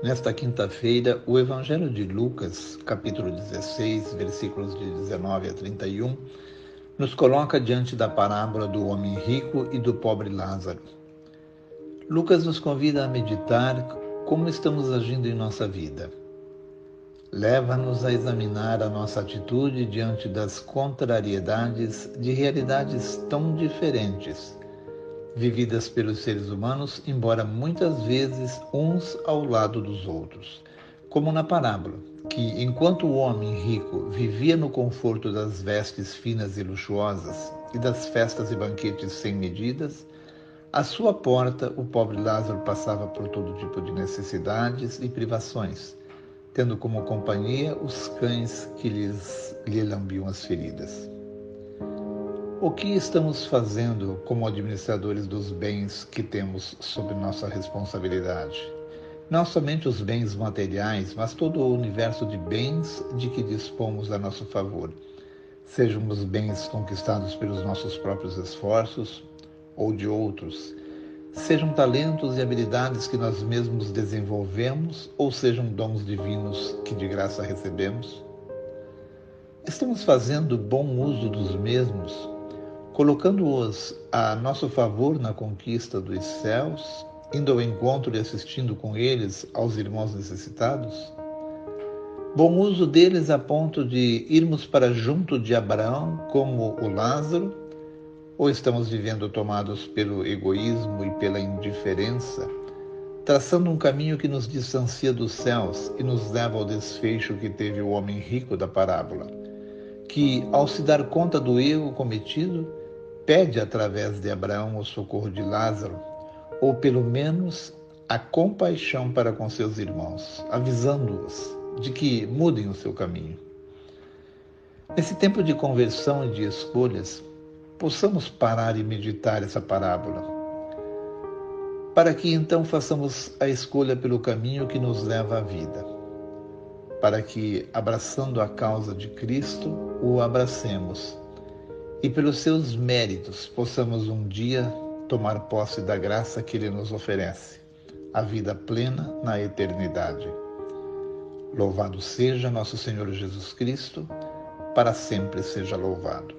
Nesta quinta-feira, o Evangelho de Lucas, capítulo 16, versículos de 19 a 31, nos coloca diante da parábola do homem rico e do pobre Lázaro. Lucas nos convida a meditar como estamos agindo em nossa vida. Leva-nos a examinar a nossa atitude diante das contrariedades de realidades tão diferentes vividas pelos seres humanos, embora muitas vezes uns ao lado dos outros. Como na parábola, que enquanto o homem rico vivia no conforto das vestes finas e luxuosas e das festas e banquetes sem medidas, à sua porta o pobre Lázaro passava por todo tipo de necessidades e privações, tendo como companhia os cães que lhes, lhe lambiam as feridas. O que estamos fazendo como administradores dos bens que temos sob nossa responsabilidade? Não somente os bens materiais, mas todo o universo de bens de que dispomos a nosso favor, sejam os bens conquistados pelos nossos próprios esforços ou de outros, sejam talentos e habilidades que nós mesmos desenvolvemos ou sejam dons divinos que de graça recebemos. Estamos fazendo bom uso dos mesmos colocando-os a nosso favor na conquista dos céus, indo ao encontro e assistindo com eles aos irmãos necessitados? Bom uso deles a ponto de irmos para junto de Abraão como o Lázaro? Ou estamos vivendo tomados pelo egoísmo e pela indiferença, traçando um caminho que nos distancia dos céus e nos leva ao desfecho que teve o homem rico da parábola, que, ao se dar conta do erro cometido, pede através de Abraão o socorro de Lázaro, ou pelo menos a compaixão para com seus irmãos, avisando-os de que mudem o seu caminho. Nesse tempo de conversão e de escolhas, possamos parar e meditar essa parábola, para que então façamos a escolha pelo caminho que nos leva à vida, para que, abraçando a causa de Cristo, o abracemos e pelos seus méritos possamos um dia tomar posse da graça que Ele nos oferece, a vida plena na eternidade. Louvado seja nosso Senhor Jesus Cristo, para sempre seja louvado.